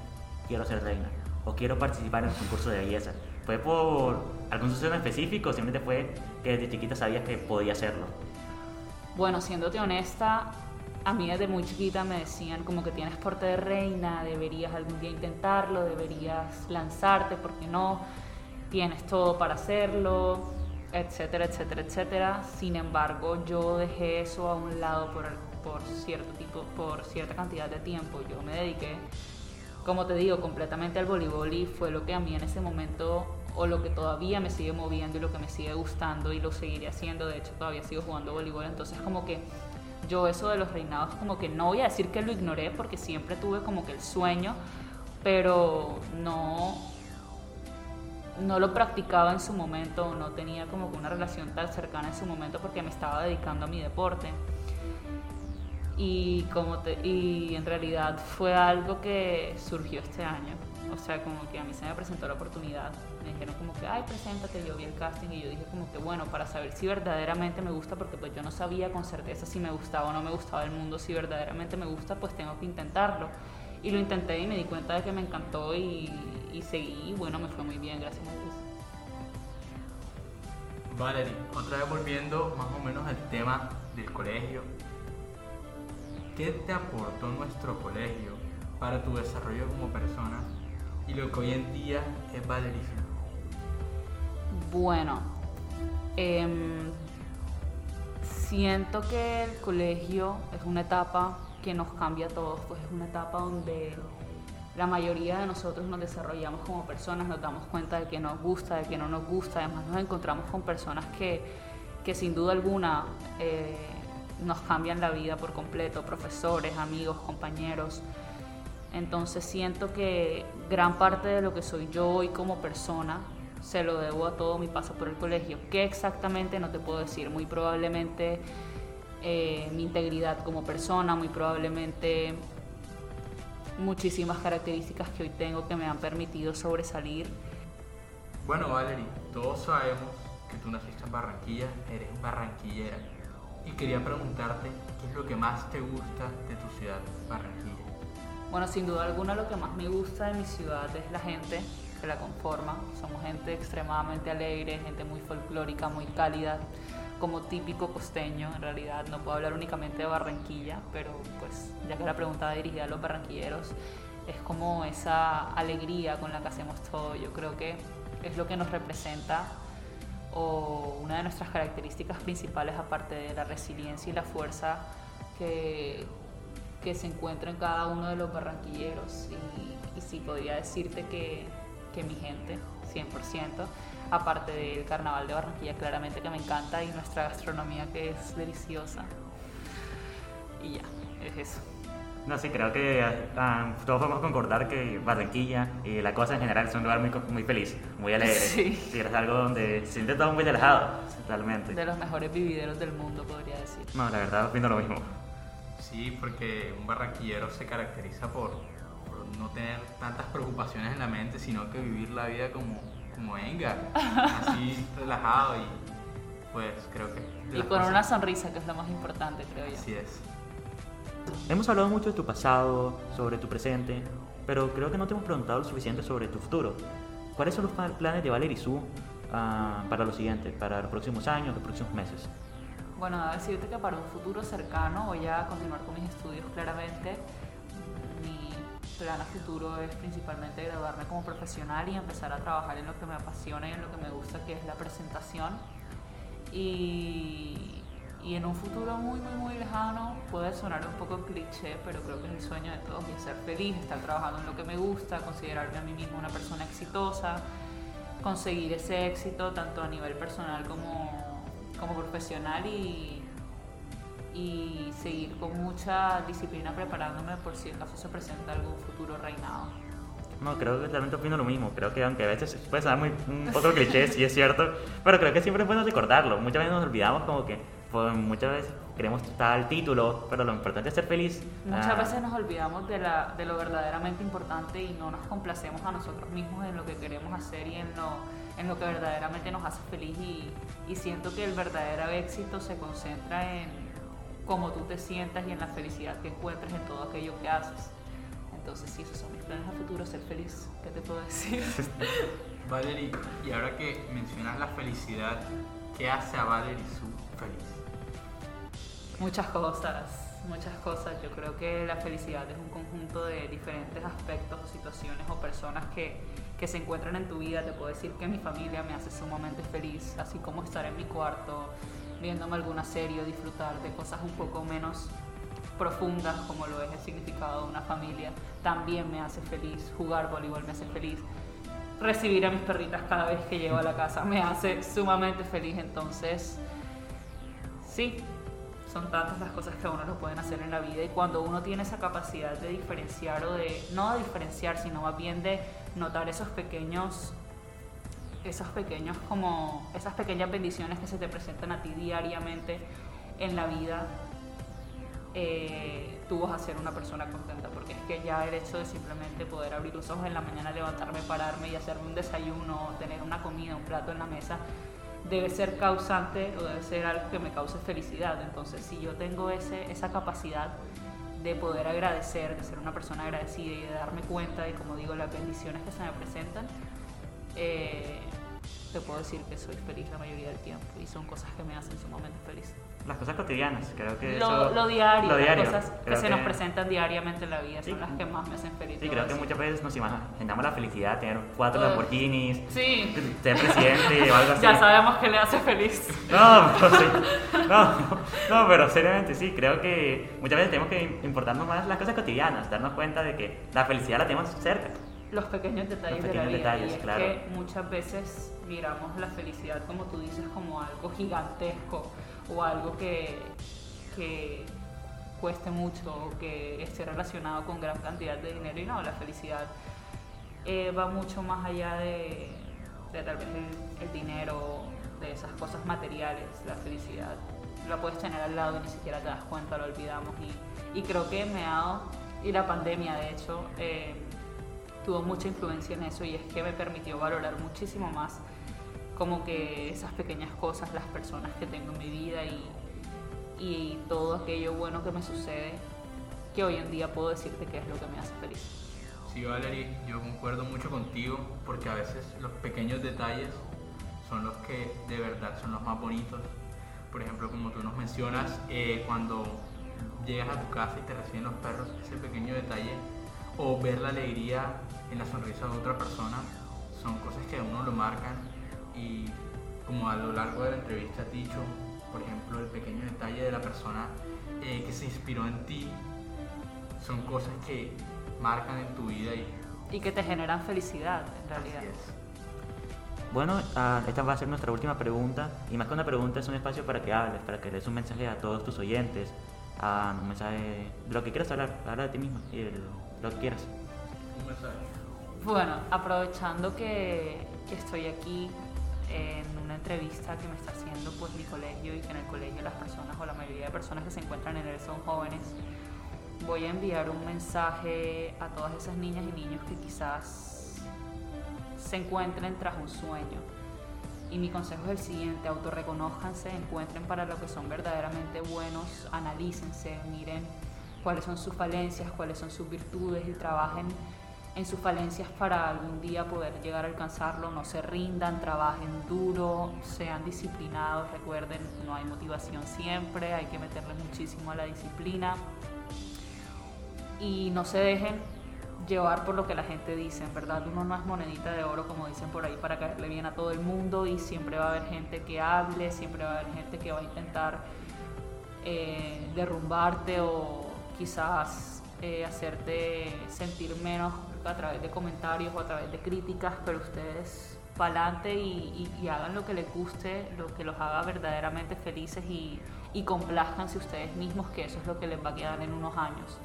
quiero ser reina o quiero participar en el concurso de belleza. ¿Fue por algún suceso específico o simplemente fue que desde chiquita sabías que podía hacerlo? Bueno, siéndote honesta, a mí desde muy chiquita me decían como que tienes porte de reina, deberías algún día intentarlo, deberías lanzarte, porque no, tienes todo para hacerlo, etcétera, etcétera, etcétera. Sin embargo, yo dejé eso a un lado por, por cierto tipo, por cierta cantidad de tiempo. Yo me dediqué, como te digo, completamente al voleibol y fue lo que a mí en ese momento o lo que todavía me sigue moviendo y lo que me sigue gustando y lo seguiré haciendo. De hecho, todavía sigo jugando voleibol, entonces como que yo eso de los reinados como que no voy a decir que lo ignoré porque siempre tuve como que el sueño, pero no no lo practicaba en su momento, no tenía como que una relación tan cercana en su momento porque me estaba dedicando a mi deporte. Y, como y en realidad fue algo que surgió este año. O sea, como que a mí se me presentó la oportunidad. Me dijeron como que, ay, preséntate. Yo vi el casting y yo dije como que, bueno, para saber si verdaderamente me gusta, porque pues yo no sabía con certeza si me gustaba o no me gustaba el mundo, si verdaderamente me gusta, pues tengo que intentarlo. Y lo intenté y me di cuenta de que me encantó y, y seguí y bueno, me fue muy bien, gracias a Dios. Valerie, otra vez volviendo más o menos al tema del colegio. ¿Qué te aportó nuestro colegio para tu desarrollo como persona y lo que hoy en día es Valerie? Bueno, em, siento que el colegio es una etapa que nos cambia a todos, pues es una etapa donde la mayoría de nosotros nos desarrollamos como personas, nos damos cuenta de que nos gusta, de que no nos gusta, además nos encontramos con personas que, que sin duda alguna eh, nos cambian la vida por completo, profesores, amigos, compañeros. Entonces siento que gran parte de lo que soy yo hoy como persona se lo debo a todo mi paso por el colegio. ¿Qué exactamente? No te puedo decir. Muy probablemente eh, mi integridad como persona, muy probablemente muchísimas características que hoy tengo que me han permitido sobresalir. Bueno, Valerie, todos sabemos que tú naciste en Barranquilla, eres barranquillera. Y quería preguntarte qué es lo que más te gusta de tu ciudad, Barranquilla. Bueno, sin duda alguna lo que más me gusta de mi ciudad es la gente que la conforma. Somos gente extremadamente alegre, gente muy folclórica, muy cálida como típico costeño, en realidad no puedo hablar únicamente de Barranquilla, pero pues ya que la pregunta va dirigida a los barranquilleros, es como esa alegría con la que hacemos todo, yo creo que es lo que nos representa o una de nuestras características principales aparte de la resiliencia y la fuerza que, que se encuentra en cada uno de los barranquilleros y, y sí podría decirte que, que mi gente, 100%, aparte del carnaval de Barranquilla claramente que me encanta y nuestra gastronomía que es deliciosa. Y ya, es eso. No, sí, creo que ah, todos podemos concordar que Barranquilla y la cosa en general es un lugar muy, muy feliz, muy alegre. Sí. es algo donde se siente todo muy relajado, totalmente. De los mejores vivideros del mundo, podría decir. No, la verdad, opino lo mismo. Sí, porque un barranquillero se caracteriza por, por no tener tantas preocupaciones en la mente, sino que vivir la vida como como venga, así relajado y pues creo que... Y con una sonrisa, que es lo más importante, creo yo. Así es. Hemos hablado mucho de tu pasado, sobre tu presente, pero creo que no te hemos preguntado lo suficiente sobre tu futuro. ¿Cuáles son los planes de Valerie Su uh, para lo siguiente, para los próximos años, los próximos meses? Bueno, a decirte que para un futuro cercano voy a continuar con mis estudios claramente plan a futuro es principalmente graduarme como profesional y empezar a trabajar en lo que me apasiona y en lo que me gusta, que es la presentación. Y, y en un futuro muy, muy, muy lejano puede sonar un poco cliché, pero creo que es el sueño de todos y ser feliz, estar trabajando en lo que me gusta, considerarme a mí mismo una persona exitosa, conseguir ese éxito tanto a nivel personal como, como profesional y y seguir con mucha disciplina preparándome por si acaso se presenta algún futuro reinado. No, creo que realmente opino lo mismo. Creo que aunque a veces puede sonar muy, un poco cliché, sí es cierto, pero creo que siempre es bueno recordarlo. Muchas veces nos olvidamos como que pues, muchas veces queremos estar al título, pero lo importante es ser feliz. Muchas Ah, veces nos olvidamos de, la, de lo verdaderamente importante y no nos complacemos a nosotros mismos en lo que queremos hacer y en lo, en lo que verdaderamente nos hace feliz. Y, y siento que el verdadero éxito se concentra en cómo tú te sientas y en la felicidad que encuentres en todo aquello que haces. Entonces, sí, esos son mis planes a futuro, ser feliz. ¿Qué te puedo decir? Valerie, y ahora que mencionas la felicidad, ¿qué hace a Valerie su feliz? Muchas cosas, muchas cosas. Yo creo que la felicidad es un conjunto de diferentes aspectos o situaciones o personas que, que se encuentran en tu vida. Te puedo decir que mi familia me hace sumamente feliz, así como estar en mi cuarto viéndome alguna serie o disfrutar de cosas un poco menos profundas como lo es el significado de una familia. También me hace feliz. Jugar voleibol me hace feliz. Recibir a mis perritas cada vez que llego a la casa me hace sumamente feliz. Entonces, sí, son tantas las cosas que uno lo pueden hacer en la vida y cuando uno tiene esa capacidad de diferenciar o de, no de diferenciar, sino más bien de notar esos pequeños, esos pequeños como, esas pequeñas bendiciones que se te presentan a ti diariamente en la vida, eh, tú vas a ser una persona contenta porque es que ya el hecho de simplemente poder abrir los ojos en la mañana, levantarme, pararme y hacerme un desayuno, tener una comida, un plato en la mesa, debe ser causante o debe ser algo que me cause felicidad. Entonces, si yo tengo ese, esa capacidad de poder agradecer, de ser una persona agradecida y de darme cuenta de, como digo, las bendiciones que se me presentan, eh, te puedo decir que soy feliz la mayoría del tiempo y son cosas que me hacen sumamente feliz. Las cosas cotidianas, creo que Lo, eso- lo diario, lo diario, las cosas que se nos presentan diariamente en la vida Sí. son las que más me hacen feliz. Sí, creo que muchas veces nos imaginamos la felicidad, tener cuatro Ugh. Lamborghinis, Sí, ser presidente o algo así. ya sabemos que le hace feliz. No, pero sí. no, no, pero seriamente sí, creo que muchas veces tenemos que importarnos más las cosas cotidianas, darnos cuenta de que la felicidad la tenemos cerca. Los pequeños detalles Los de la pequeños vida. detalles, y es claro. que muchas veces miramos la felicidad, como tú dices, como algo gigantesco o algo que, que cueste mucho o que esté relacionado con gran cantidad de dinero. Y no, la felicidad eh, va mucho más allá de, de tal vez el, el dinero, de esas cosas materiales. La felicidad la puedes tener al lado y ni siquiera te das cuenta, lo olvidamos. Y, y creo que me ha dado, y la pandemia de hecho, eh, tuvo mucha influencia en eso y es que me permitió valorar muchísimo más como que esas pequeñas cosas, las personas que tengo en mi vida y, todo aquello bueno que me sucede, que hoy en día puedo decirte que es lo que me hace feliz. Sí, Valerie, yo concuerdo mucho contigo porque a veces los pequeños detalles son los que de verdad son los más bonitos. Por ejemplo, como tú nos mencionas, eh, cuando llegas a tu casa y te reciben los perros, ese pequeño detalle o ver la alegría en la sonrisa de otra persona son cosas que a uno lo marcan y como a lo largo de la entrevista has dicho, por ejemplo, el pequeño detalle de la persona eh, que se inspiró en ti son cosas que marcan en tu vida y Y que te generan felicidad, en realidad. así es. Bueno, ah, esta va a ser nuestra última pregunta. Y más que una pregunta, es un espacio para que hables, para que des un mensaje a todos tus oyentes. ah, un mensaje de lo que quieras hablar. Habla de ti mismo y de lo que quieras. Un mensaje. Bueno, aprovechando que, que estoy aquí en una entrevista que me está haciendo pues mi colegio y que en el colegio las personas o la mayoría de personas que se encuentran en él son jóvenes, voy a enviar un mensaje a todas esas niñas y niños que quizás se encuentren tras un sueño. Y mi consejo es el siguiente, autorreconózcanse, encuentren para lo que son verdaderamente buenos, analícense, miren cuáles son sus falencias, cuáles son sus virtudes y trabajen en sus falencias para algún día poder llegar a alcanzarlo, no se rindan, trabajen duro, sean disciplinados, recuerden, no hay motivación siempre, hay que meterle muchísimo a la disciplina. Y no se dejen llevar por lo que la gente dice, verdad. Uno no es monedita de oro como dicen por ahí para caerle bien a todo el mundo. Y siempre va a haber gente que hable, siempre va a haber gente que va a intentar eh, derrumbarte o quizás eh, hacerte sentir menos a través de comentarios o a través de críticas, pero ustedes pa'lante y, y, y hagan lo que les guste, lo que los haga verdaderamente felices y, y complázcanse ustedes mismos, que eso es lo que les va a quedar en unos años.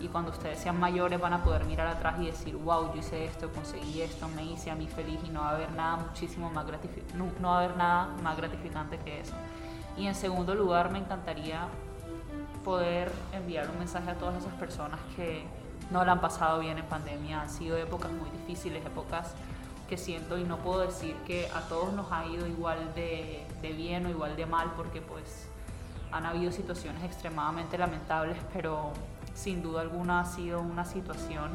y cuando ustedes sean mayores van a poder mirar atrás y decir, wow, yo hice esto, conseguí esto, me hice a mí feliz y no va a haber nada muchísimo más gratificante, no, no va a haber nada más gratificante que eso. Y en segundo lugar, me encantaría poder enviar un mensaje a todas esas personas que no la han pasado bien en pandemia. Han sido épocas muy difíciles, épocas que siento y no puedo decir que a todos nos ha ido igual de, de bien o igual de mal porque pues han habido situaciones extremadamente lamentables, pero sin duda alguna ha sido una situación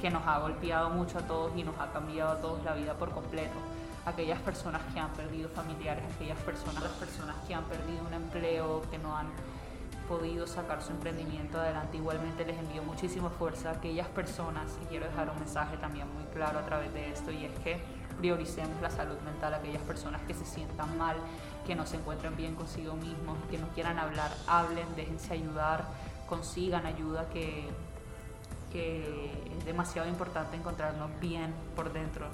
que nos ha golpeado mucho a todos y nos ha cambiado a todos la vida por completo. Aquellas personas que han perdido familiares, aquellas personas, las personas que han perdido un empleo, que no han podido sacar su emprendimiento adelante. Igualmente les envío muchísima fuerza a aquellas personas y quiero dejar un mensaje también muy claro a través de esto y es que prioricemos la salud mental a aquellas personas que se sientan mal, que no se encuentren bien consigo mismos, que no quieran hablar, hablen, déjense ayudar, consigan ayuda que, que es demasiado importante encontrarnos bien por dentro.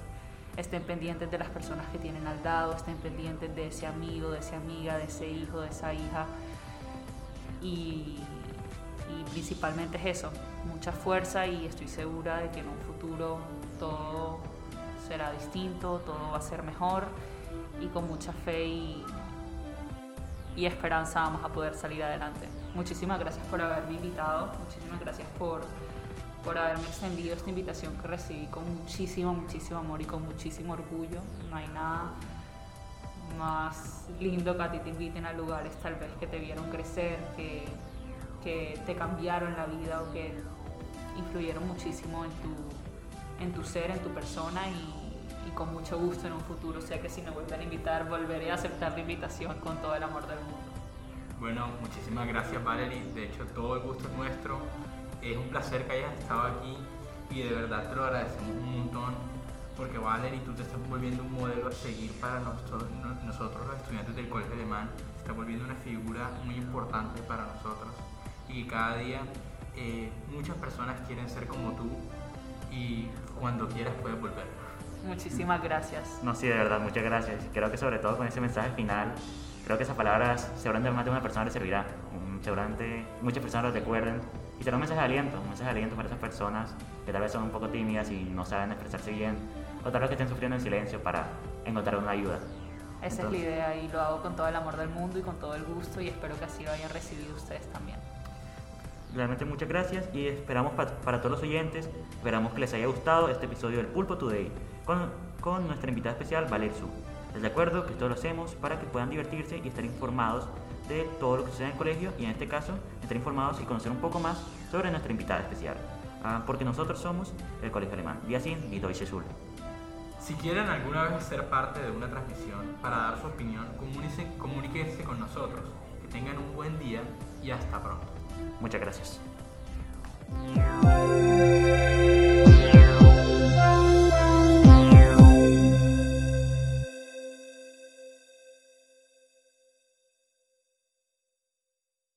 Estén pendientes de las personas que tienen al lado, estén pendientes de ese amigo, de esa amiga, de ese hijo, de esa hija y, principalmente es eso, mucha fuerza y estoy segura de que en un futuro todo será distinto, todo va a ser mejor y con mucha fe y, y esperanza vamos a poder salir adelante. Muchísimas gracias por haberme invitado, muchísimas gracias por, por haberme extendido esta invitación que recibí con muchísimo, muchísimo amor y con muchísimo orgullo. No hay nada más lindo que a ti te inviten a lugares tal vez que te vieron crecer, que, que te cambiaron la vida o que influyeron muchísimo en tu, en tu ser, en tu persona y, y con mucho gusto en un futuro. sé que si me vuelven a invitar, volveré a aceptar la invitación con todo el amor del mundo. Bueno, muchísimas gracias Valerie. De hecho, todo el gusto es nuestro. Es un placer que hayas estado aquí y de verdad te lo agradecemos un montón porque Valerie, tú te estás volviendo un modelo a seguir para nosotros, nosotros los estudiantes del colegio alemán, te estás volviendo una figura muy importante para nosotros y cada día eh, muchas personas quieren ser como tú y cuando quieras puedes volver. Muchísimas gracias. No, sí, de verdad, muchas gracias. Creo que sobre todo con ese mensaje final, creo que esas palabras seguramente más de una persona le servirá. Seguramente muchas personas lo recuerden y será un mensaje de aliento, un mensaje de aliento para esas personas que tal vez son un poco tímidas y no saben expresarse bien, o tal vez que estén sufriendo en silencio para encontrar una ayuda. Esa es la idea y lo hago con todo el amor del mundo y con todo el gusto y espero que así lo hayan recibido ustedes también. Realmente muchas gracias y esperamos para, todos los oyentes, esperamos que les haya gustado este episodio del Pulpo Today con, con nuestra invitada especial Valer Su. Les recuerdo que esto lo hacemos para que puedan divertirse y estar informados de todo lo que sucede en el colegio y en este caso estar informados y conocer un poco más sobre nuestra invitada especial. Ah, porque nosotros somos el Colegio Alemán. Y así, y Deutsche Schule. Si quieren alguna vez ser parte de una transmisión para dar su opinión, comuníquense con nosotros. Que tengan un buen día y hasta pronto. Muchas gracias.